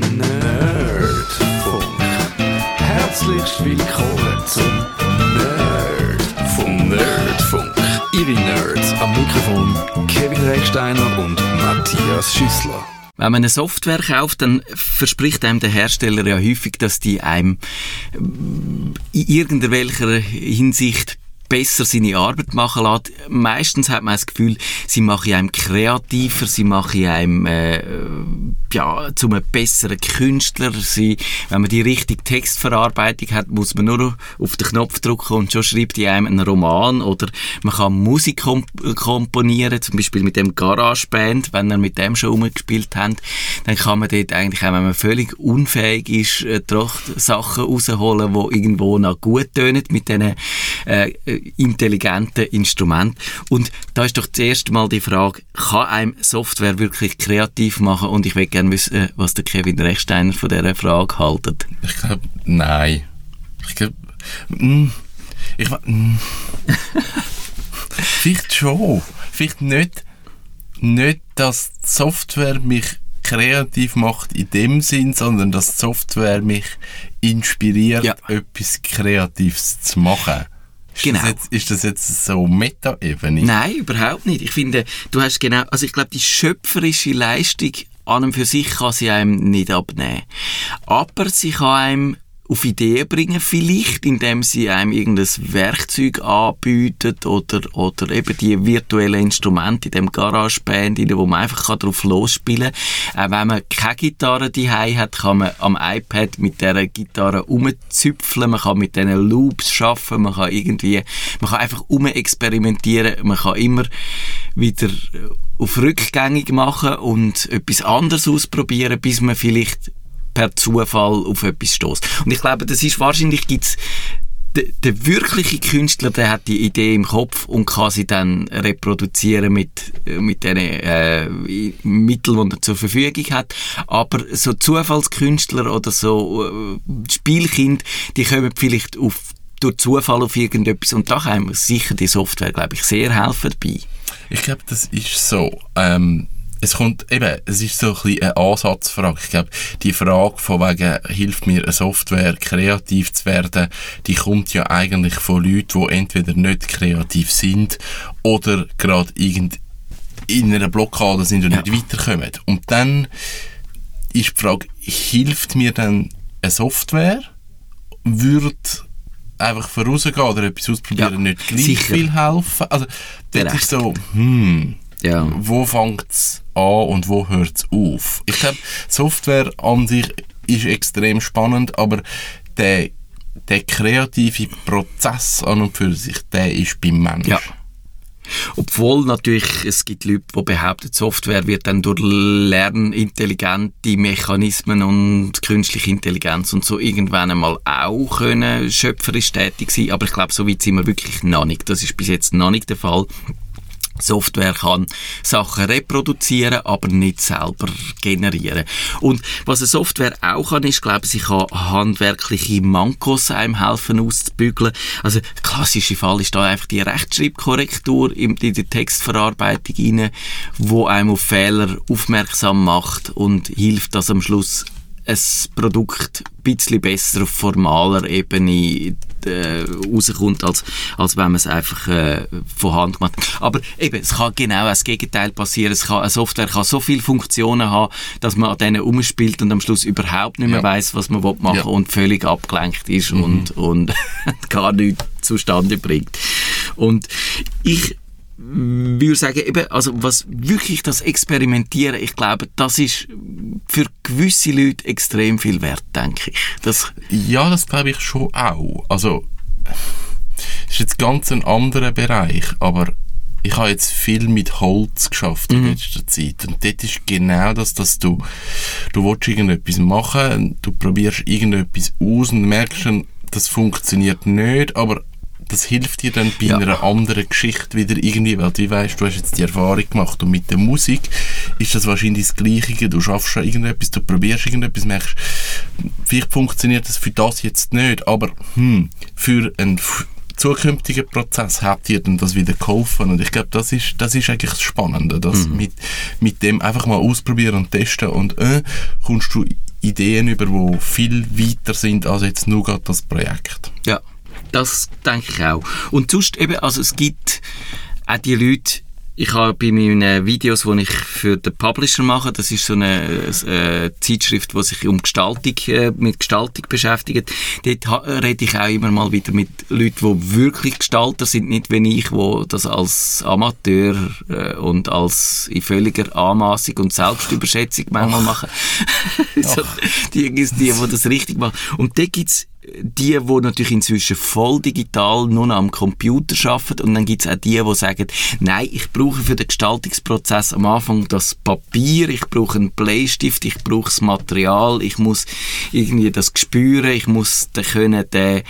Nerdfunk. Herzlich willkommen zum Nerdfunk. Nerdfunk. Ihre Nerds am Mikrofon Kevin Recksteiner und Matthias Schüssler. Wenn man eine Software kauft, dann verspricht einem der Hersteller ja häufig, dass die einem in irgendwelcher Hinsicht besser seine Arbeit machen lässt. Meistens hat man das Gefühl, sie machen einem kreativer, sie machen einem äh, ja, zu einem besseren Künstler. Sie, wenn man die richtige Textverarbeitung hat, muss man nur auf den Knopf drücken und schon schreibt die einem einen Roman oder man kann Musik komp komponieren, zum Beispiel mit dem GarageBand, wenn er mit dem schon umgespielt hat, dann kann man dort eigentlich, auch wenn man völlig unfähig ist, äh, Sachen rausholen, die irgendwo noch gut tönen mit diesen äh, intelligenten Instrument. Und da ist doch das erste Mal die Frage, kann einem Software wirklich kreativ machen? Und ich will gerne wissen, was der Kevin Rechsteiner von dieser Frage haltet. Ich glaube, nein. Ich glaube, mm, ich mm, vielleicht schon. Vielleicht nicht, nicht, dass die Software mich kreativ macht in dem Sinn, sondern dass die Software mich inspiriert, ja. etwas Kreatives zu machen. Ist genau. Das jetzt, ist das jetzt so Meta-Ebene? Nein, überhaupt nicht. Ich finde, du hast genau, also ich glaube, die schöpferische Leistung an und für sich kann sie einem nicht abnehmen. Aber sie kann einem auf Ideen bringen, vielleicht, indem sie einem irgendein Werkzeug anbietet oder, oder eben die virtuellen Instrumente in dem GarageBand, wo man einfach drauf losspielen kann. Auch wenn man keine Gitarre die hat, kann man am iPad mit dieser Gitarre umzüpfeln, man kann mit diesen Loops schaffen, man kann irgendwie, man kann einfach umexperimentieren, man kann immer wieder auf rückgängig machen und etwas anderes ausprobieren, bis man vielleicht per Zufall auf etwas stößt. Und ich glaube, das ist wahrscheinlich gibt's der, wirkliche Künstler, der hat die Idee im Kopf und kann sie dann reproduzieren mit, mit den äh, Mitteln, die er zur Verfügung hat. Aber so Zufallskünstler oder so äh, Spielkind, die kommen vielleicht auf, durch Zufall auf irgendetwas und da kann sicher die Software, glaube ich, sehr helfen dabei. Ich glaube, das ist so. Ähm es kommt eben, es ist so ein bisschen eine Ansatzfrage. Ich glaube, die Frage von wegen, hilft mir eine Software kreativ zu werden, die kommt ja eigentlich von Leuten, die entweder nicht kreativ sind oder gerade irgend in einer Blockade sind und ja. nicht weiterkommen. Und dann ist die Frage, hilft mir dann eine Software? Würde einfach vorausgehen oder etwas ausprobieren ja, nicht gleich sicher. viel helfen? Also, das ist so, hm, ja. wo fängt es an und wo hört es auf. Ich glaube, Software an sich ist extrem spannend, aber der, der kreative Prozess an und für sich, der ist beim Menschen. Ja. Obwohl natürlich es gibt Leute, die behaupten, Software wird dann durch lernintelligente Mechanismen und künstliche Intelligenz und so irgendwann einmal auch können schöpferisch tätig sein. Aber ich glaube, so weit sind wir wirklich noch nicht. Das ist bis jetzt noch nicht der Fall. Software kann Sachen reproduzieren, aber nicht selber generieren. Und was eine Software auch kann, ist, glaube ich, sie kann handwerkliche Mankos einem helfen auszubügeln. Also, der klassische Fall ist da einfach die Rechtschreibkorrektur in die Textverarbeitung rein, wo einem auf Fehler aufmerksam macht und hilft, dass am Schluss ein Produkt ein bisschen besser auf formaler Ebene äh, rauskommt, als, als wenn man es einfach äh, von Hand macht. Aber eben, es kann genau das Gegenteil passieren. Es kann, eine Software kann so viele Funktionen haben, dass man an denen umspielt und am Schluss überhaupt nicht mehr ja. weiß, was man machen will ja. und völlig abgelenkt ist mhm. und, und gar nichts zustande bringt. Und ich würde sagen, eben, also was wirklich das Experimentieren, ich glaube, das ist für gewisse Leute extrem viel wert, denke ich. Das ja, das glaube ich schon auch. Also, ist jetzt ganz ein anderer Bereich, aber ich habe jetzt viel mit Holz geschafft in mhm. letzter Zeit und dort ist genau das, dass du du willst irgendetwas machen, du probierst irgendetwas aus und merkst dann, das funktioniert nicht, aber das hilft dir dann bei ja. einer anderen Geschichte wieder irgendwie, weil du weißt, du hast jetzt die Erfahrung gemacht und mit der Musik ist das wahrscheinlich das Gleiche. Du schaffst schon irgendetwas, du probierst irgendetwas, merkst, vielleicht funktioniert das für das jetzt nicht, aber hm, für einen zukünftigen Prozess hat dir dann das wieder geholfen und ich glaube, das ist, das ist eigentlich das Spannende, dass mhm. mit, mit dem einfach mal ausprobieren und testen und äh, kommst du Ideen über, die viel weiter sind als jetzt nur gerade das Projekt. Ja, das denke ich auch. Und sonst eben, also es gibt auch die Leute, ich habe bei meinen Videos, die ich für den Publisher mache, das ist so eine äh, Zeitschrift, die sich um Gestaltung, äh, mit Gestaltung beschäftigt. Dort rede ich auch immer mal wieder mit Leuten, die wirklich Gestalter sind, nicht wie ich, die das als Amateur äh, und als in völliger Anmaßung und Selbstüberschätzung manchmal machen. so, die, die, die das richtig machen. Und dort gibt's die, die natürlich inzwischen voll digital nur noch am Computer arbeiten. Und dann gibt es auch die, die sagen, nein, ich brauche für den Gestaltungsprozess am Anfang das Papier, ich brauche einen Bleistift, ich brauche das Material, ich muss irgendwie das spüren, ich muss dann können den,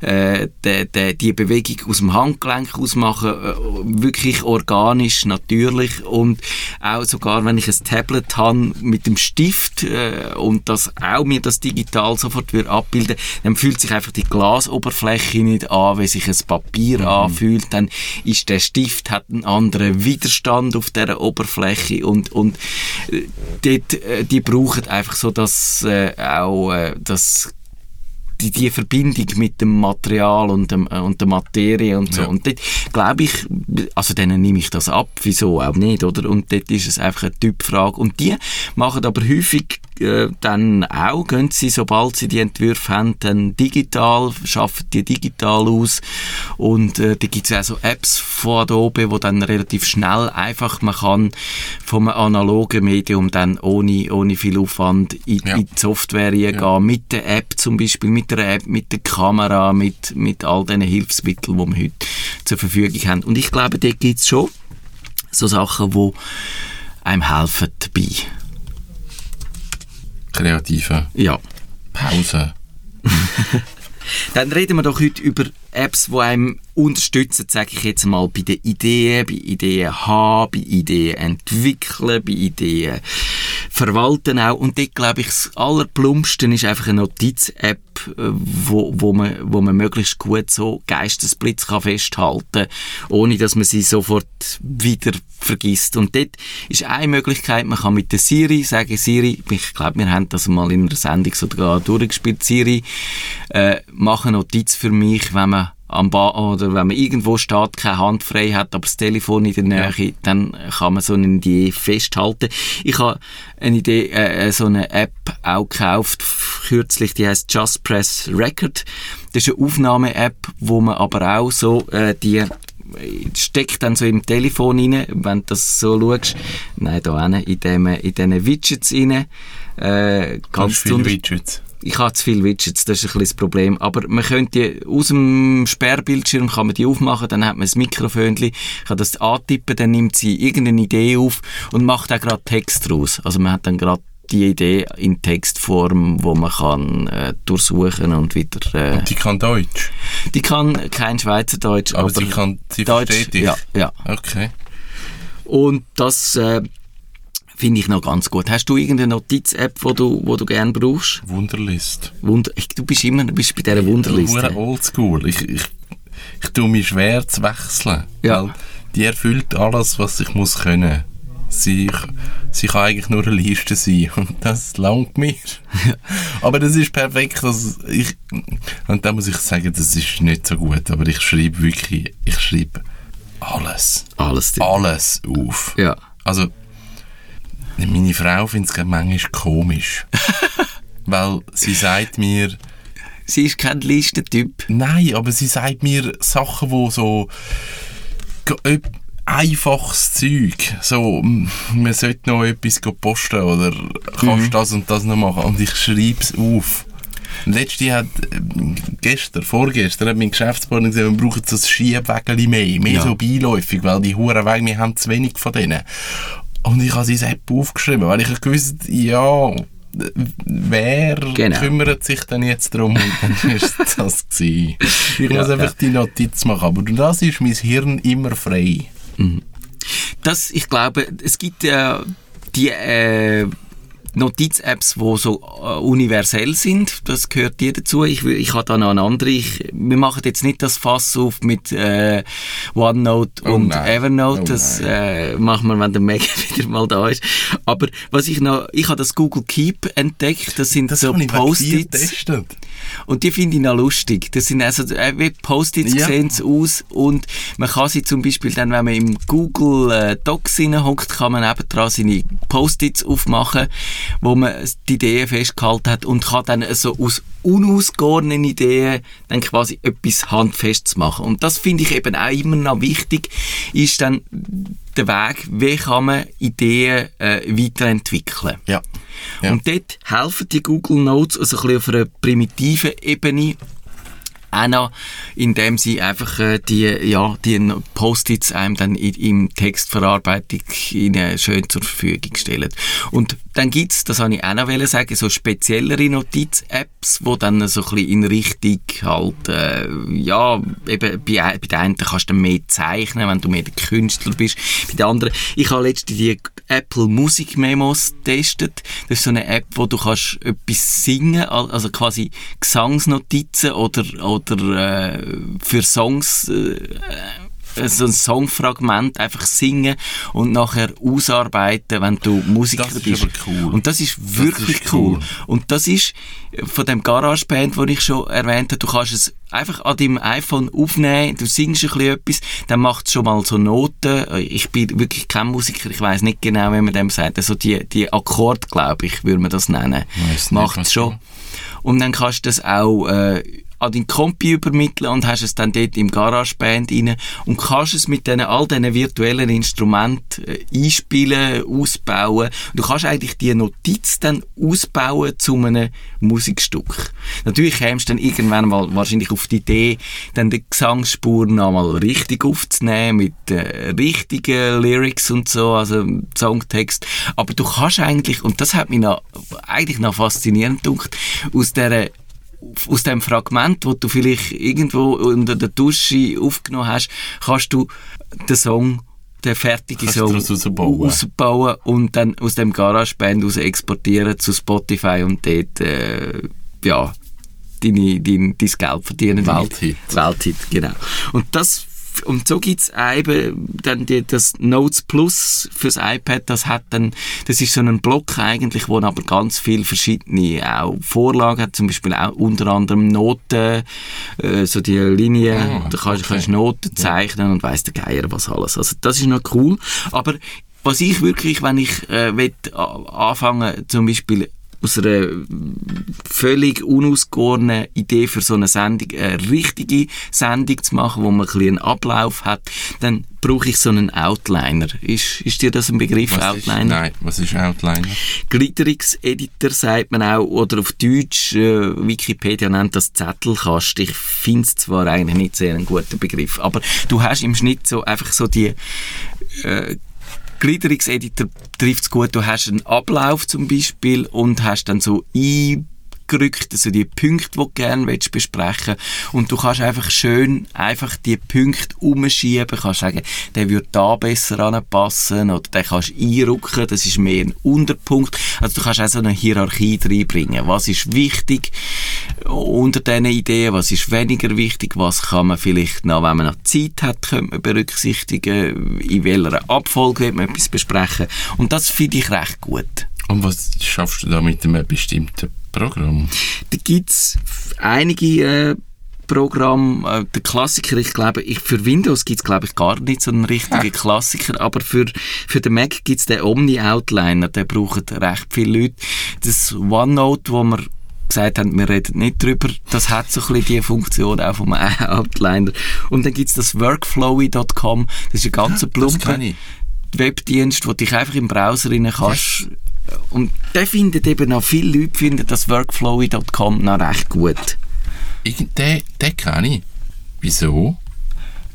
äh, den, den, die Bewegung aus dem Handgelenk ausmachen, äh, wirklich organisch, natürlich. Und auch sogar, wenn ich ein Tablet habe mit dem Stift äh, und das auch mir das digital sofort abbilden, dann fühlt sich einfach die Glasoberfläche nicht an, wie sich ein Papier mhm. anfühlt, dann ist der Stift hat einen anderen Widerstand auf der Oberfläche und und äh, dort, äh, die brauchen einfach so das äh, auch äh, das die, die Verbindung mit dem Material und, dem, und der Materie und so. Ja. Und dort glaube ich, also denen nehme ich das ab, wieso auch nicht, oder? Und dort ist es einfach eine Typfrage. Und die machen aber häufig äh, dann auch, gehen sie, sobald sie die Entwürfe haben, dann digital, schaffen die digital aus. Und äh, da gibt es auch so Apps von Adobe, wo dann relativ schnell einfach man kann vom analogen Medium dann ohne, ohne viel Aufwand in, ja. in die Software ja. gehen, mit der App zum Beispiel, mit der App, mit der Kamera, mit, mit all diesen Hilfsmitteln, die wir heute zur Verfügung haben. Und ich glaube, dort gibt es schon so Sachen, die einem helfen dabei kreative ja. Pause. Dann reden wir doch heute über Apps, die einem unterstützen, sage ich jetzt mal, bei den Ideen, bei Ideen haben, bei Ideen entwickeln, bei Ideen verwalten auch. Und dort, glaube ich, das Allerplumpste ist einfach eine Notiz-App, äh, wo, wo, man, wo man möglichst gut so Geistesblitz kann festhalten kann, ohne dass man sie sofort wieder vergisst. Und dort ist eine Möglichkeit, man kann mit der Siri sagen, Siri, ich glaube, wir haben das mal in einer Sendung sogar durchgespielt, Siri, äh, mach eine Notiz für mich, wenn man am ba oder wenn man irgendwo steht, keine Hand frei hat, aber das Telefon in der Nähe, ja. dann kann man so eine Idee festhalten. Ich habe eine Idee, äh, äh, so eine App auch gekauft, kürzlich, die heißt Just Press Record. Das ist eine Aufnahme-App, wo man aber auch so äh, die steckt dann so im Telefon rein, wenn du das so schaust. Nein, da rein, in, dem, in diesen Widgets rein. Äh, ganz viele Widgets ich habe zu viele Widgets, das ist ein das Problem. Aber man könnte aus dem Sperrbildschirm kann man die aufmachen, dann hat man ein Mikrofönchen, kann das antippen, dann nimmt sie irgendeine Idee auf und macht auch gerade Text draus. Also man hat dann gerade die Idee in Textform, wo man kann äh, durchsuchen und wieder... Äh, und die kann Deutsch? Die kann kein Schweizerdeutsch, aber, aber sie kann, sie Deutsch, versteht dich? Ja, ja. Okay. Und das... Äh, Finde ich noch ganz gut. Hast du irgendeine Notiz-App, wo du, wo du gerne brauchst? Wunderlist. Wunder ich, du bist immer bist bei dieser Wunderlist. Ich oldschool. Ich, ich, ich tue mich schwer zu wechseln. Ja. die erfüllt alles, was ich muss können. Sie, sie kann eigentlich nur eine Liste sein und das langt mir. aber das ist perfekt. Also ich, und da muss ich sagen, das ist nicht so gut, aber ich schreibe wirklich, ich schreibe alles. Alles. Alles auf. Ja. Also meine Frau findet es manchmal komisch. weil sie sagt mir... Sie ist kein Listentyp. Nein, aber sie sagt mir Sachen, wo so einfaches Zeug. So, man sollte noch etwas posten oder kannst mhm. das und das noch machen. Und ich schreibe es auf. Letzte hat, äh, gestern, vorgestern, hat mein Geschäftspartner gesagt, wir brauchen so ein Schiebwägel mehr, mehr ja. so beiläufig, weil die Hurenwege, wir haben zu wenig von denen. Und ich habe seine App aufgeschrieben, weil ich gewusst ja, wer genau. kümmert sich denn jetzt darum? Und dann ist das gewesen. Ich ja, muss einfach ja. die Notiz machen. Aber das ist mein Hirn immer frei. Mhm. Das, ich glaube, es gibt äh, die, äh, Notiz-Apps, die so äh, universell sind, das gehört dir dazu. Ich, ich habe da noch eine andere. Ich, wir machen jetzt nicht das Fass auf mit äh, OneNote Oh und nein. Evernote. Oh das äh, machen wir, wenn der Mac wieder mal da ist. Aber was ich noch, ich habe das Google Keep entdeckt. Das sind Das so Post-its. Und die finde ich noch lustig. Das sind also, äh, wie Post-its Ja. sehen sie aus und man kann sie zum Beispiel dann, wenn man im Google äh, Docs hockt, kann man nebendran seine Post-its aufmachen, wo man die Ideen festgehalten hat und kann dann so aus unausgegorenen Ideen dann quasi etwas handfestes machen. Und das finde ich eben auch immer noch wichtig, ist dann der Weg, wie kann man Ideen äh, weiterentwickeln. Ja. Ja. Und dort helfen die Google Notes also ein bisschen auf einer primitiven Ebene auch indem sie einfach äh, die, ja, die Post-its einem dann in, im Textverarbeitung ihnen schön zur Verfügung stellen. Und dann gibt's, das habe ich auch noch sagen, so speziellere Notiz-Apps, wo dann so ein bisschen in Richtung halt, äh, ja, eben bei, ein- bei den einen kannst du mehr zeichnen, wenn du mehr der Künstler bist. Bei den anderen, ich habe letztens die Apple Music Memos getestet. Das ist so eine App, wo du kannst etwas singen, al- also quasi Gesangsnotizen oder, oder äh, für Songs äh, äh, so ein Songfragment einfach singen und nachher ausarbeiten, wenn du Musiker Das ist bist. cool. Und das ist wirklich ist cool. cool. Und das ist von dem GarageBand, den ich schon erwähnt habe, du kannst es einfach an deinem iPhone aufnehmen, du singst ein bisschen etwas, dann macht es schon mal so Noten. Ich bin wirklich kein Musiker, ich weiß nicht genau, wie man dem sagt. Also die, die Akkord, glaube ich, würde man das nennen. Macht es schon. du- Und dann kannst du das auch äh, an deinen Kompi übermitteln und hast es dann dort im GarageBand rein und kannst es mit diesen, all diesen virtuellen Instrumenten äh, einspielen, ausbauen. Und du kannst eigentlich die Notiz dann ausbauen zu einem Musikstück. Natürlich kämst du dann irgendwann mal wahrscheinlich auf die Idee, dann die Gesangsspur nochmal richtig aufzunehmen mit äh, richtigen Lyrics und so, also Songtext. Aber du kannst eigentlich, und das hat mich noch, eigentlich noch faszinierend gedacht, aus dieser aus dem Fragment, wo du vielleicht irgendwo unter der Dusche aufgenommen hast, kannst du den Song, den fertigen Song daraus rausbauen. ausbauen und dann aus dem GarageBand raus exportieren zu Spotify und dort, äh, ja, deine, dein, dein Geld verdienen. Welthit. Welthit, genau. Und das und so gibt's eben dann die, das Notes Plus fürs iPad, das hat dann, das ist so ein Block eigentlich, wo aber ganz viel verschiedene auch Vorlagen hat, zum Beispiel auch unter anderem Noten, äh, so die Linie, Ah, da kannst, okay. kannst Noten zeichnen und weiss der Geier was alles. Also das ist noch cool, aber was ich wirklich, wenn ich äh, will, anfangen, zum Beispiel aus einer völlig unausgegorenen Idee für so eine Sendung, eine richtige Sendung zu machen, wo man ein bisschen einen Ablauf hat, dann brauche ich so einen Outliner. Ist, ist dir das ein Begriff, Was ist, Outliner? nein, was ist Outliner? Gliederungseditor sagt man auch, oder auf Deutsch, äh, Wikipedia nennt das Zettelkasten. Ich finde es zwar eigentlich nicht sehr ein guter Begriff, aber du hast im Schnitt so einfach so die äh, Gliederungseditor trifft es gut. Du hast einen Ablauf zum Beispiel und hast dann so eingerückt, also die Punkte, die du gerne willst besprechen Und du kannst einfach schön einfach die Punkte umschieben. Du kannst sagen, der würde da besser anpassen oder den kannst du einrücken, das ist mehr ein Unterpunkt. Also du kannst auch so eine Hierarchie reinbringen. Was ist wichtig unter diesen Ideen, was ist weniger wichtig, was kann man vielleicht noch, wenn man noch Zeit hat, könnte man berücksichtigen, in welcher Abfolge wird man etwas besprechen. Und das finde ich recht gut. Und was schaffst du da mit einem bestimmten Programm? Da gibt's einige äh, Programme, äh, der Klassiker, ich glaube, ich, für Windows gibt's glaube ich gar nicht so einen richtigen Klassiker, aber für, für den Mac gibt's den Omni-Outliner, den brauchen recht viele Leute. Das OneNote, wo wir gesagt haben, wir reden nicht drüber, das hat so ein bisschen die Funktion auch vom Outliner. Und dann gibt's das Workflowy.com, das ist ein ganzer Das plumper. Webdienst, wo du dich einfach im Browser rein kannst. Und der findet eben auch, viele Leute finden das Workflowy.com noch recht gut. Den, den kenne ich. Wieso?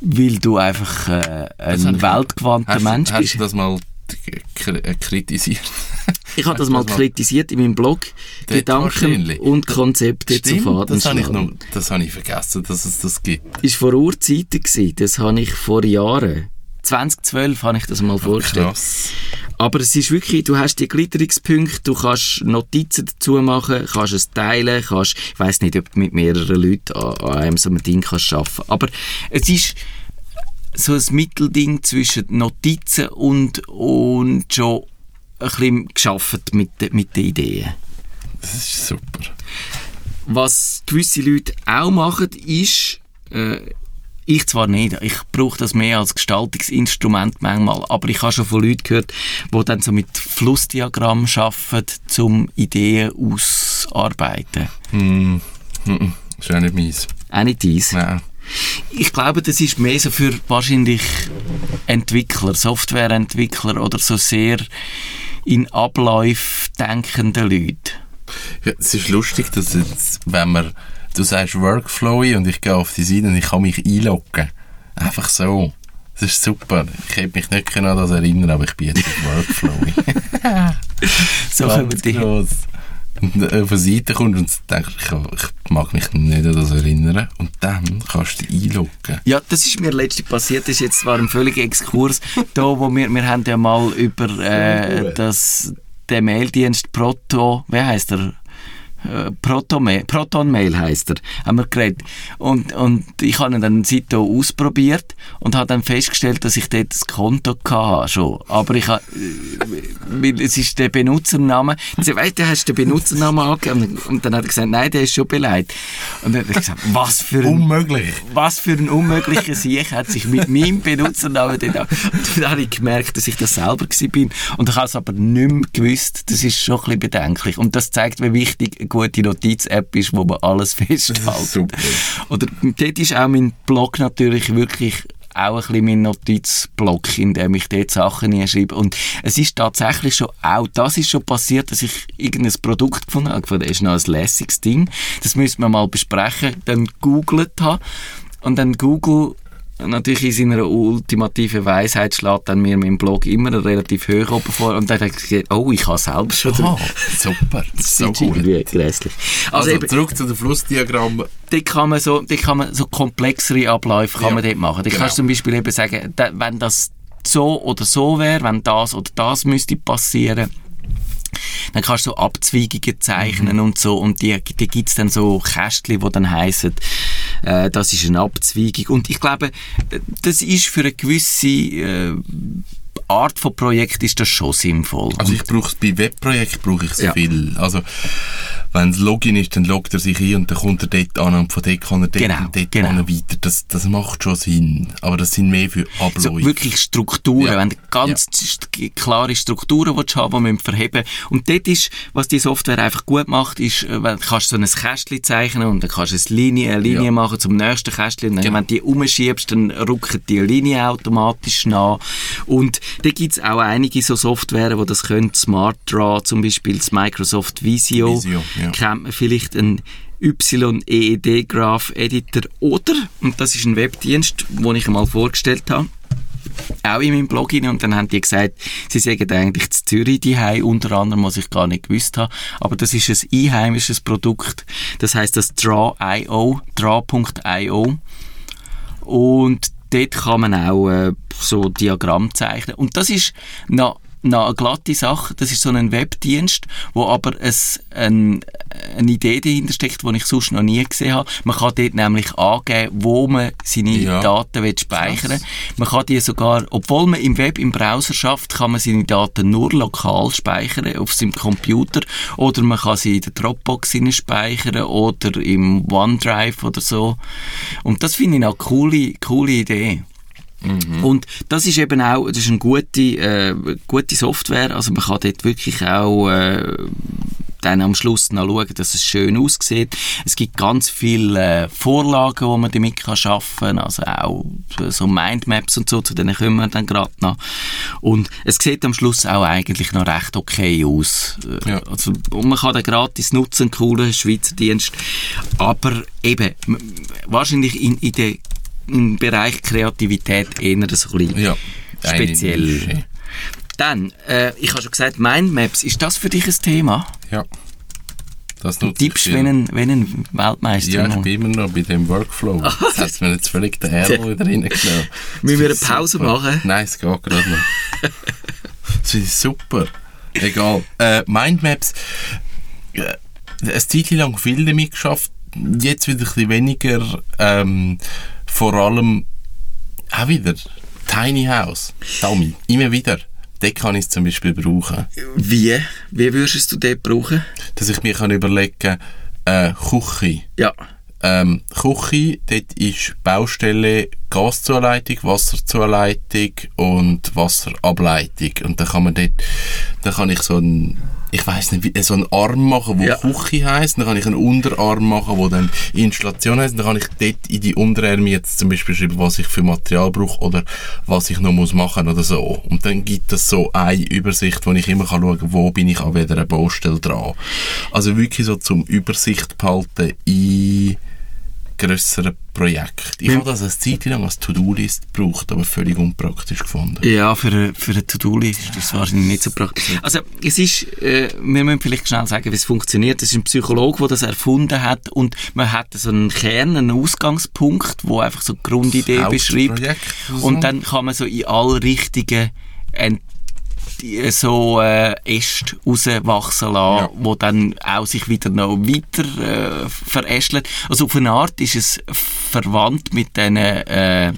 Weil du einfach äh, Das ein ich- weltgewandter hast, Mensch hast bist. du das mal äh, kritisiert? Ich habe das hast mal das kritisiert in meinem Blog. Dort Gedanken und Konzepte zu Stimmt, Faden das habe ich, noch, das habe ich vergessen, dass es das gibt. ist vor Urzeiten gewesen. Das habe ich vor Jahren. 2012 habe ich das mal vorgestellt. Krass. Aber es ist wirklich, du hast die Glitterungspunkte, du kannst Notizen dazu machen, kannst es teilen, kannst, ich weiss nicht, ob du mit mehreren Leuten an, an einem so einem Ding kannst arbeiten. Aber es ist so ein Mittelding zwischen Notizen und, und schon ein bisschen geschafft mit, mit den Ideen. Das ist super. Was gewisse Leute auch machen, ist, äh, ich zwar nicht, ich brauche das mehr als Gestaltungsinstrument manchmal, aber ich habe schon von Leuten gehört, die dann so mit Flussdiagrammen arbeiten, um Ideen auszuarbeiten. Hm. Mhm. Ist auch nicht meins. Auch nicht dies. Nein. Ich glaube, das ist mehr so für wahrscheinlich Entwickler, Softwareentwickler oder so sehr in Abläufe denkende Leute. Ja, es ist lustig, dass jetzt, wenn man, du sagst Workflowy und ich gehe auf die Seite und ich kann mich einloggen. Einfach so. Das ist super. Ich hätte mich nicht an das erinnern, aber ich bin jetzt auf Workflowy. So Ganz die, gross. Und auf eine Seite kommst und denkst, ich, ich mag mich nicht an das erinnern. Und dann kannst du dich einloggen. Ja, das ist mir letztens passiert. Das ist jetzt zwar ein völliger Exkurs. da, wo wir, wir haben ja mal über äh, das, den Maildienst Proto, wie heißt er? Äh, Proton-Mail Proton heisst er, haben wir geredet. Und, und ich habe ihn dann seitdem ausprobiert und habe dann festgestellt, dass ich dort das Konto hatte schon. Aber ich habe, äh, weil es ist der Benutzername, ich weißt du, hast den Benutzernamen angegeben? Und dann hat er gesagt, nein, der ist schon beleidigt. Und dann habe ich gesagt, was für ein Unmöglich. was für ein unmöglicher Sieg hat sich mit meinem Benutzernamen dort an. Und dann habe ich gemerkt, dass ich das selber bin. Und ich habe es aber nicht mehr gewusst. Das ist schon ein bisschen bedenklich. Und das zeigt, wie wichtig gute Notiz-App ist, wo man alles festhält. Super. Oder dort ist auch mein Blog natürlich wirklich auch ein bisschen mein Notizblock, in dem ich dort Sachen hinschreibe. Und es ist tatsächlich schon, auch das ist schon passiert, dass ich irgendein Produkt gefunden habe. Das ist noch ein lässiges Ding. Das müssen wir mal besprechen. Dann googelt habe. Und dann Google natürlich in seiner ultimativen Weisheit schlägt dann mir mein Blog immer relativ hoch oben vor und dann habe ich gesagt, oh, ich habe selber schon Ah, super. das So ist gut. grässlich. Also, Also, eben, zurück zu den Flussdiagrammen. dort kann man so, dort kann man so komplexere Abläufe kann Ja, man dort machen. Da genau. kannst du zum Beispiel eben sagen, wenn das so oder so wäre, wenn das oder das müsste passieren, dann kannst du so Abzweigungen zeichnen Mhm. und so und die, die gibt's dann so Kästchen, die dann heissen, äh, das ist eine Abzweigung und ich glaube, das ist für eine gewisse äh, Art von Projekt ist das schon sinnvoll. Also ich brauche bei Webprojekten brauche ich so Ja. viel. Also wenn es Login ist, dann loggt er sich ein und dann kommt er dort an und von dort kann er dort Genau, und dort genau. an weiter. Das, das macht schon Sinn. Aber das sind mehr für Abläufe. so wirklich Strukturen, Ja. wenn du ganz st- klare Strukturen willst haben, die man verheben Und dort ist, was die Software einfach gut macht, ist, äh, wenn du kannst so ein Kästchen zeichnen und dann kannst du eine Linie, eine Linie Ja. machen zum nächsten Kästchen und dann, Genau. wenn du die umschiebst, dann rücken die Linie automatisch nach. Und da gibt es auch einige so Software, die das können. Smart Draw zum Beispiel, das Microsoft Visio, Visio, ja. kennt man vielleicht ein YEED Graph Editor oder, und das ist ein Webdienst, den ich einmal vorgestellt habe, auch in meinem Blog rein und dann haben die gesagt, sie sagen eigentlich zu Zürich die unter anderem, was ich gar nicht gewusst habe. Aber das ist ein einheimisches Produkt. Das heißt das Draw.io, Draw.io. Und dort kann man auch äh, so Diagramm zeichnen. Und das ist noch, noch eine glatte Sache. Das ist so ein Webdienst, wo aber es ein, eine Idee dahinter steckt, die ich sonst noch nie gesehen habe. Man kann dort nämlich angeben, wo man seine Ja. Daten will speichern Krass. Man kann die sogar, obwohl man im Web, im Browser schafft, kann man seine Daten nur lokal speichern auf seinem Computer oder man kann sie in der Dropbox speichern oder im OneDrive oder so. Und das finde ich eine coole, coole Idee. Und das ist eben auch, das ist eine gute, äh, gute Software, also man kann dort wirklich auch äh, dann am Schluss noch schauen, dass es schön aussieht. Es gibt ganz viele äh, Vorlagen, die man damit kann schaffen kann, also auch so Mindmaps und so, zu denen kommen wir dann gerade noch. Und es sieht am Schluss auch eigentlich noch recht okay aus. Äh, Ja. Also, und man kann den gratis nutzen, coolen Schweizer Dienst. Aber eben, wahrscheinlich in, in der im Bereich Kreativität eher so ein bisschen ja. Speziell. Dann, äh, ich habe schon gesagt, Mindmaps, ist das für dich ein Thema? Ja. Das Du tippst wie ein, wie ein Weltmeister. Ja, ich bin immer noch bei dem Workflow. Jetzt hat mir jetzt völlig den Ärmel wieder reingenommen. Müssen wir eine Das Pause super. machen? Nein, es geht gerade noch. Das ist super. Egal. Äh, Mindmaps. Äh, eine Zeit lang viel damit geschafft. Jetzt wieder ein bisschen weniger. Ähm, vor allem auch wieder Tiny House. Tommy, immer wieder. Dort kann ich es zum Beispiel brauchen. Wie? Wie würdest du dort brauchen? Dass ich mir kann überlegen äh, Küche. Ja. Ähm, Küche, dort ist Baustelle Gaszuleitung, Wasserzuleitung und Wasserableitung. Und dann kann man dort, dann kann ich so ein, ich weiß nicht, wie, so einen Arm machen, wo Ja. Küche heisst. Dann kann ich einen Unterarm machen, wo dann Installation heisst. Dann kann ich dort in die Unterarme jetzt zum Beispiel schreiben, was ich für Material brauche oder was ich noch muss machen oder so. Und dann gibt es so eine Übersicht, wo ich immer kann schauen kann, wo bin ich an welcher Baustelle dran. Also wirklich so zum Übersicht behalten in grösseren Projekten. Ich habe das eine Zeit lang als To-Do-List gebraucht, aber völlig unpraktisch gefunden. Ja, für eine, für eine To-Do-List ist das wahrscheinlich nicht so praktisch. Also, es ist, äh, wir müssen vielleicht schnell sagen, wie es funktioniert. Es ist ein Psychologe, der das erfunden hat und man hat so einen Kern, einen Ausgangspunkt, wo einfach so die Grundidee beschreibt. Und dann kann man so in alle Richtungen ent so äh, Äste rauswachsen lassen, Ja. wo dann auch sich wieder noch weiter äh, verästelt. Also auf eine Art ist es verwandt mit diesen äh,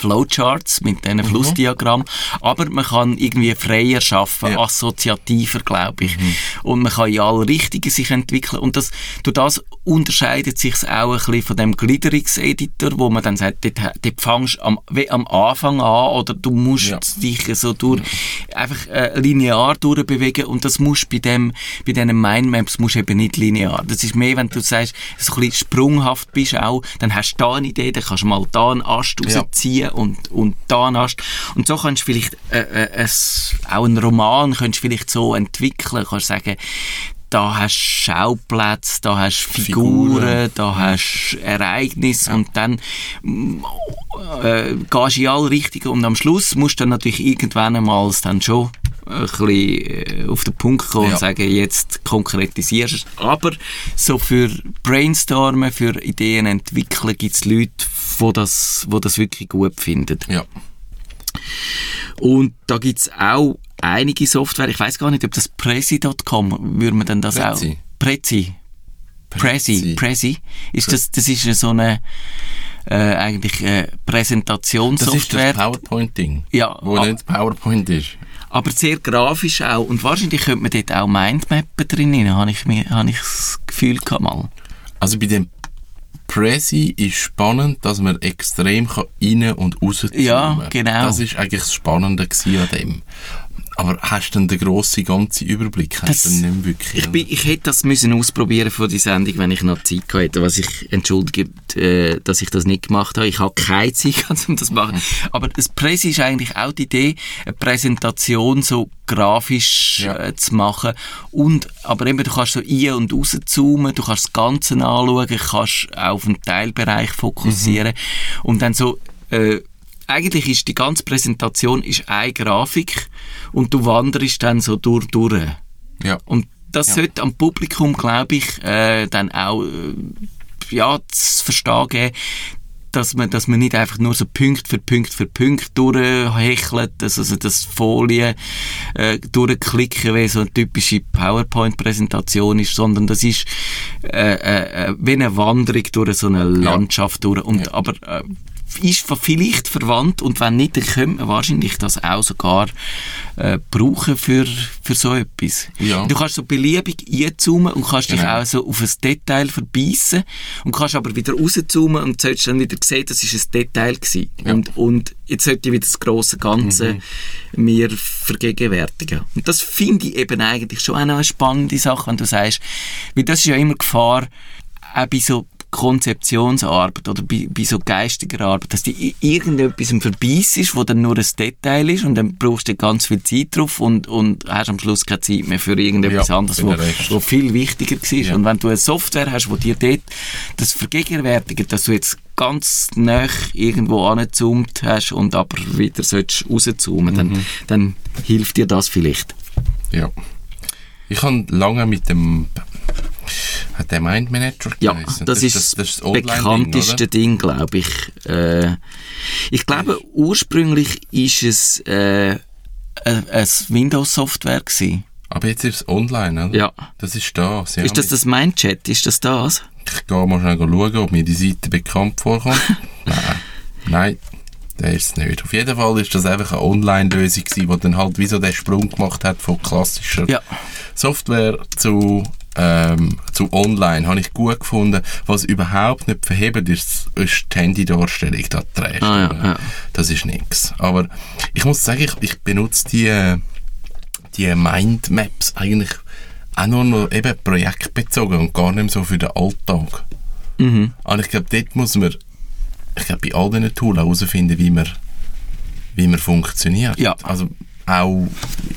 Flowcharts, mit diesen Flussdiagrammen, aber man kann irgendwie freier schaffen, Ja. Mhm. assoziativer, glaube ich. Und man kann in alle Richtungen sich entwickeln und das, durch das unterscheidet sich auch ein bisschen von dem Gliederungseditor, wo man dann sagt, dort, dort fangst du am, am Anfang an oder du musst Ja. dich so durch, einfach äh, linear durchbewegen und das musst bei dem, bei diesen Mindmaps musst eben nicht linear. Das ist mehr, wenn du sagst, so ein bisschen sprunghaft bist auch, dann hast du da eine Idee, dann kannst du mal da einen Ast Ja. rausziehen und, und da einen Ast. Und so kannst du vielleicht äh, äh, auch einen Roman kannst du vielleicht so entwickeln, kannst sagen, da hast du Schauplätze, da hast du Figuren, Figuren. da hast du Ereignisse und dann äh, gehst du in alle Richtungen und am Schluss musst du dann natürlich irgendwann einmal dann schon ein bisschen äh, auf den Punkt kommen Ja. und sagen, jetzt konkretisierst du es. Aber so für Brainstormen, für Ideen entwickeln gibt es Leute, die das, das wirklich gut finden. Ja. Und da gibt es auch einige Software, ich weiß gar nicht, ob das Prezi.com, würde man denn das Prezi. auch... Prezi. Prezi. Prezi. Prezi. Ist das, das ist so eine, äh, eigentlich, äh, Das ist das Präsentationssoftware. PowerPoint-Ding. Ja, Wo nicht PowerPoint ist. Aber sehr grafisch auch. Und wahrscheinlich könnte man dort auch Mindmappen drin, habe ich, mir- habe ich das Gefühl gehabt mal. Also bei dem Prezi ist spannend, dass man extrem kann rein und raus Ja, genau. Das ist eigentlich das Spannende an dem. Aber hast du denn den grossen, ganzen Überblick? Hast Das- nicht wirklich? Ich, bin, ich hätte das müssen ausprobieren für die Sendung, wenn ich noch Zeit hätte. Was ich entschuldige, äh, dass ich das nicht gemacht habe. Ich habe keine Zeit, um das zu machen. Aber das Presse ist eigentlich auch die Idee, eine Präsentation so grafisch Ja. äh, zu machen. Und, aber eben, du kannst so ein- und rauszoomen, du kannst das Ganze anschauen, kannst auch auf einen Teilbereich fokussieren. Und dann so, äh, eigentlich ist die ganze Präsentation ist eine Grafik und du wanderst dann so durch, durch. Ja. Und das Ja. sollte am Publikum, glaube ich, äh, dann auch äh, ja, zu verstehen geben, dass man, dass man nicht einfach nur so Punkt für Punkt für Punkt durchhechelt, dass also das Folien äh, durchklicken, wie so eine typische PowerPoint-Präsentation ist, sondern das ist äh, äh, äh, wie eine Wanderung durch so eine Landschaft durch. Und, Ja. Aber äh, ist vielleicht verwandt und wenn nicht, dann könnte man wahrscheinlich das auch sogar äh, brauchen für, für so etwas. Ja. Du kannst so beliebig einzoomen und kannst dich Genau. auch so auf ein Detail verbeissen und kannst aber wieder rauszoomen und sollst dann wieder sehen, das ist ein Detail gewesen. Ja. Und, und jetzt sollte ich wieder das grosse Ganze Mhm. mir vergegenwärtigen. Und das finde ich eben eigentlich schon auch eine spannende Sache, wenn du sagst, weil das ist ja immer Gefahr, auch bei so Konzeptionsarbeit oder bei, bei so geistiger Arbeit, dass die irgendetwas im Verbeiss ist, wo dann nur ein Detail ist und dann brauchst du ganz viel Zeit drauf und, und hast am Schluss keine Zeit mehr für irgendetwas Ja, anderes, wo, wo viel wichtiger war. Ja. Und wenn du eine Software hast, wo dir dort das vergegenwärtigt, dass du jetzt ganz nah irgendwo angezoomt hast und aber wieder sollst rauszoomen, Mhm. dann, dann hilft dir das vielleicht. Ja. Ich habe lange mit dem Hat der Mind Manager Ja, geheißen? das, ist das, das bekannteste Ding, glaube ich. Äh, ich glaube, ursprünglich ist es äh, ein, ein Windows-Software gewesen. Aber jetzt ist es online, oder? Ja. Das ist das, ja. Ist das das Mindchat? Ist das das? Ich gehe mal schnell schauen, ob mir die Seite bekannt vorkommt. Nein. Nein, der ist es nicht. Auf jeden Fall ist das einfach eine Online-Lösung die dann halt wie so den Sprung gemacht hat von klassischer Ja. Software zu, ähm, zu Online. Habe ich gut gefunden. Was überhaupt nicht verhebt ist, ist die Handy-Darstellung. Da trägst Ah, ja, ja. Das ist nichts. Aber ich muss sagen, ich, ich benutze die, die Mindmaps eigentlich auch nur noch eben projektbezogen und gar nicht so für den Alltag. Mhm. Und ich glaube, dort muss man, ich glaube, bei all diesen Tools herausfinden, wie man, wie man funktioniert. Ja. Also auch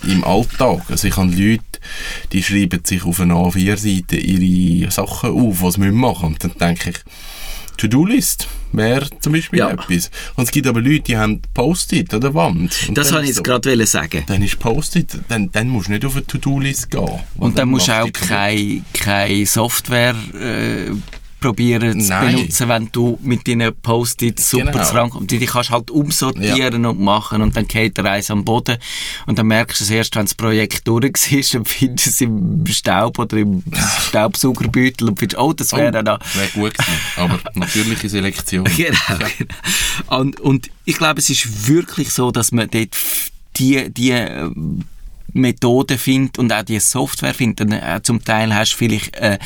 im Alltag. Also ich habe Leute, die schreiben sich auf einer A4-Seite ihre Sachen auf, was sie machen müssen. Und dann denke ich, To-Do-List wäre zum Beispiel Ja. etwas. Und es gibt aber Leute, die haben Post-it an der Wand. Und Das dann wollte ich so, gerade sagen. Dann ist Post-it, dann, dann musst du nicht auf eine To-Do-List gehen. Und dann musst du auch keine, keine Software äh, probieren zu Nein. benutzen, wenn du mit deinen Post-its super Genau. zusammenkommst. Die, die kannst du halt umsortieren und machen und dann geht der Eis am Boden und dann merkst du es erst, wenn das Projekt durch ist und findest es im Staub oder im Staubsaugerbeutel und findest, oh, das wäre Oh, da Wäre gut gewesen. Aber natürliche Selektion. Genau, genau. Und, und ich glaube, es ist wirklich so, dass man dort die, die ähm, Methode findet und auch die Software findet. Und, äh, zum Teil hast du vielleicht äh,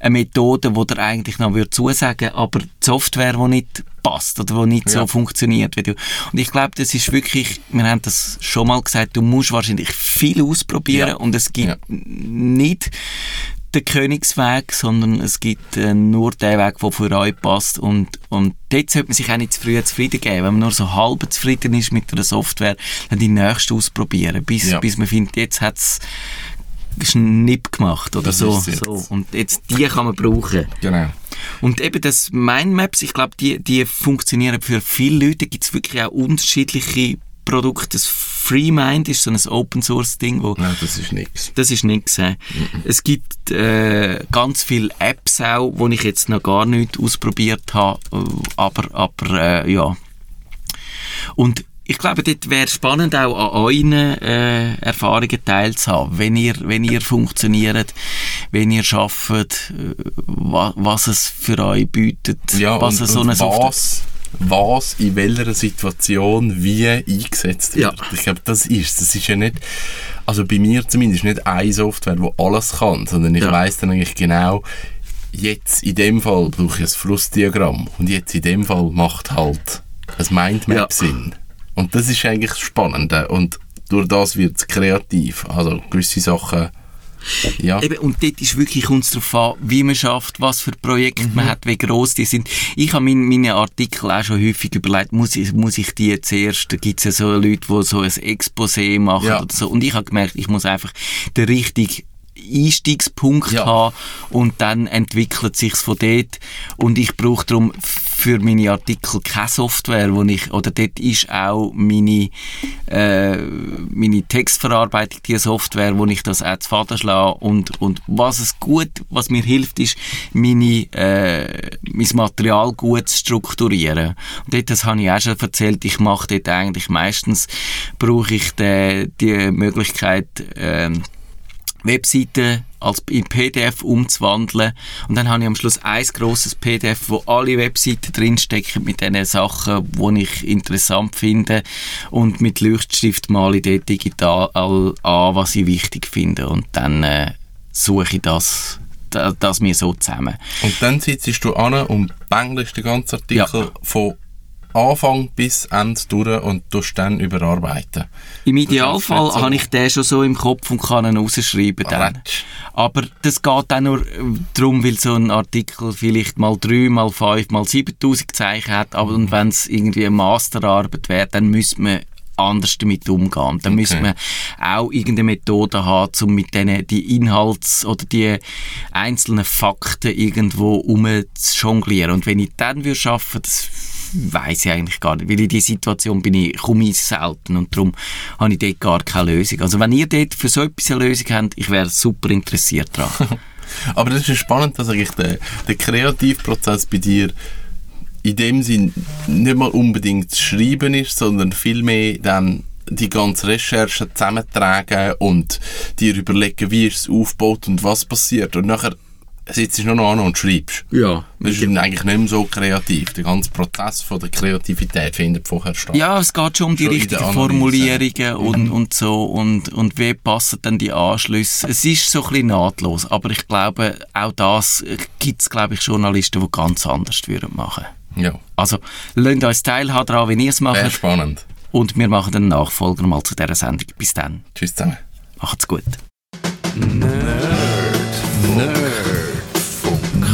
eine Methode, die dir eigentlich noch würde zusagen aber die Software, die nicht passt oder die nicht so Ja. funktioniert wie du. Und ich glaube, das ist wirklich, wir haben das schon mal gesagt, du musst wahrscheinlich viel ausprobieren Ja. und es gibt Ja. nicht den Königsweg, sondern es gibt äh, nur den Weg, der für euch passt. Und, und dort sollte man sich auch nicht zu früh zufrieden geben. Wenn man nur so halb zufrieden ist mit einer Software, dann die nächste ausprobieren, bis, Ja. bis man findet, jetzt hat es einen Nipp gemacht oder Das so, so. Und jetzt die kann man brauchen. Genau. Und eben das Mindmaps, ich glaube, die, die funktionieren für viele Leute. Gibt es wirklich auch unterschiedliche Produkte. Das FreeMind ist so ein Open-Source-Ding, wo Nein, das ist nichts. das ist nichts. Äh. Es gibt äh, ganz viele Apps auch, die ich jetzt noch gar nicht ausprobiert habe, aber, aber äh, ja. Und ich glaube, dort wäre spannend auch an euren äh, Erfahrungen teilzuhaben, wenn ihr, wenn ihr funktioniert, wenn ihr arbeitet, äh, wa, was es für euch bietet, Ja, was und, es so eine und Software... was, was in welcher Situation wie eingesetzt wird. Ja. Ich glaube, das ist Das ist ja nicht, also bei mir zumindest nicht eine Software, die alles kann, sondern ich Ja. weiss dann eigentlich genau, jetzt in dem Fall brauche ich ein Flussdiagramm und jetzt in dem Fall macht halt ein Mindmap Ja. Sinn. Und das ist eigentlich das Spannende und durch das wird es kreativ. Also gewisse Sachen, ja. Eben, und dort ist wirklich uns darauf an, wie man schafft, was für Projekte man hat, wie gross die sind. Ich habe mein, meine Artikel auch schon häufig überlegt, muss ich, muss ich die zuerst, da gibt es ja so Leute, die so ein Exposé machen Ja. oder so. Und ich habe gemerkt, ich muss einfach den richtigen Einstiegspunkt Ja. haben und dann entwickelt sich's von dort und ich brauche darum für meine Artikel keine Software, wo ich, oder dort ist auch meine, äh, meine Textverarbeitung die Software, wo ich das auch zu Faden schlage und, und was es gut, was mir hilft, ist meine, äh, mein Material gut zu strukturieren. Und dort, das habe ich auch schon erzählt, ich mache dort eigentlich meistens, brauche ich die, die Möglichkeit, ähm, Webseiten als in PDF umzuwandeln. Und dann habe ich am Schluss ein grosses PDF, wo alle Webseiten drinstecken mit den Sachen, die ich interessant finde. Und mit Leuchtstift male ich dort digital an, was ich wichtig finde. Und dann äh, suche ich das, das, das mir so zusammen. Und dann sitzt du an und bängelst den ganzen Artikel von Anfang bis Ende durch und tust dann überarbeiten. Im Idealfall so. habe ich den schon so im Kopf und kann ihn rausschreiben dann. Ratsch. Aber das geht auch nur äh, darum, weil so ein Artikel vielleicht mal drei, mal fünf, mal 7000 Zeichen hat. Aber und wenn es irgendwie eine Masterarbeit wäre, dann müsste man anders damit umgehen. Dann müsste man auch irgendeine Methode haben, um mit denen die Inhalts- oder die einzelnen Fakten irgendwo umzujonglieren. Und wenn ich dann würde schaffen, das weiß ich eigentlich gar nicht, weil in die Situation bin ich, komme ich selten und darum habe ich dort gar keine Lösung. Also wenn ihr dort für so etwas eine Lösung habt, ich wäre super interessiert daran. Aber das ist spannend, dass eigentlich der, der Kreativprozess bei dir in dem Sinn nicht mal unbedingt zu schreiben ist, sondern vielmehr dann die ganze Recherche zusammentragen und dir überlegen, wie ist es aufgebaut und was passiert. Und nachher sitzt du nur noch an und schreibst. Ja. Das ist eigentlich nicht mehr so kreativ. Der ganze Prozess von der Kreativität findet vorher statt. Ja, es geht schon um die Schon richtigen. Formulierungen und, und so und, und wie passen dann die Anschlüsse. Es ist so ein bisschen nahtlos, aber ich glaube, auch das gibt es, glaube ich, Journalisten, die ganz anders würden machen. Ja. Also, lasst uns teilhaben daran, wie ihr es Sehr macht spannend. und wir machen einen Nachfolger mal zu dieser Sendung. Bis dann. Tschüss zusammen. Macht's gut.